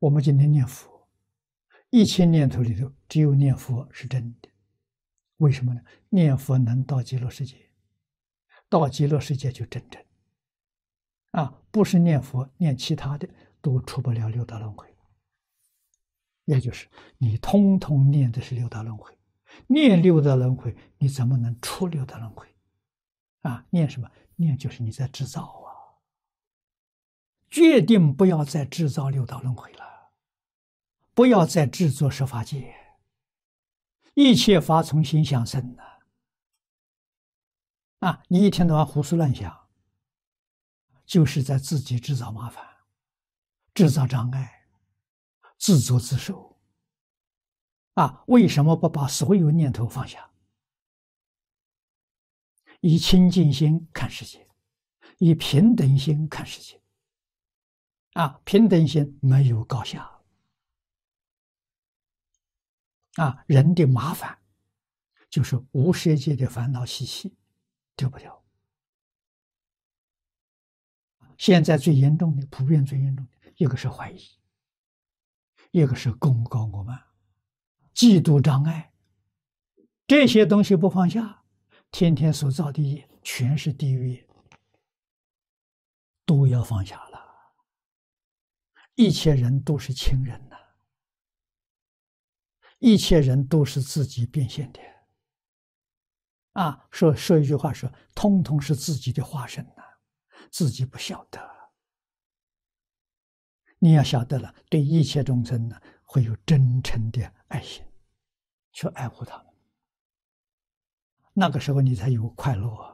我们今天念佛，一千念头里头只有念佛是真的，为什么呢？念佛能到极乐世界，到极乐世界就真正。啊，不是念佛，念其他的都出不了六道轮回。也就是你通通念的是六道轮回，念六道轮回，你怎么能出六道轮回？啊，念什么？念就是你在制造啊！决定不要再制造六道轮回了，不要再制作十法界，一切法从心想生的。啊，你一天到晚胡思乱想。就是在自己制造麻烦，制造障碍，自作自受。啊，为什么不把所有念头放下？以清净心看世界，以平等心看世界。啊，平等心没有高下。啊，人的麻烦就是无世界的烦恼习气丢不掉。现在最严重的，普遍最严重的，一个是怀疑，一个是功高我慢、嫉妒障碍，这些东西不放下，天天所造的业全是地狱业，都要放下了。一切人都是亲人呐，一切人都是自己变现的，啊，说说一句话说，通通是自己的化身呐。自己不晓得，你要晓得了，对一切众生呢，会有真诚的爱心，去爱护他们。那个时候你才有快乐啊。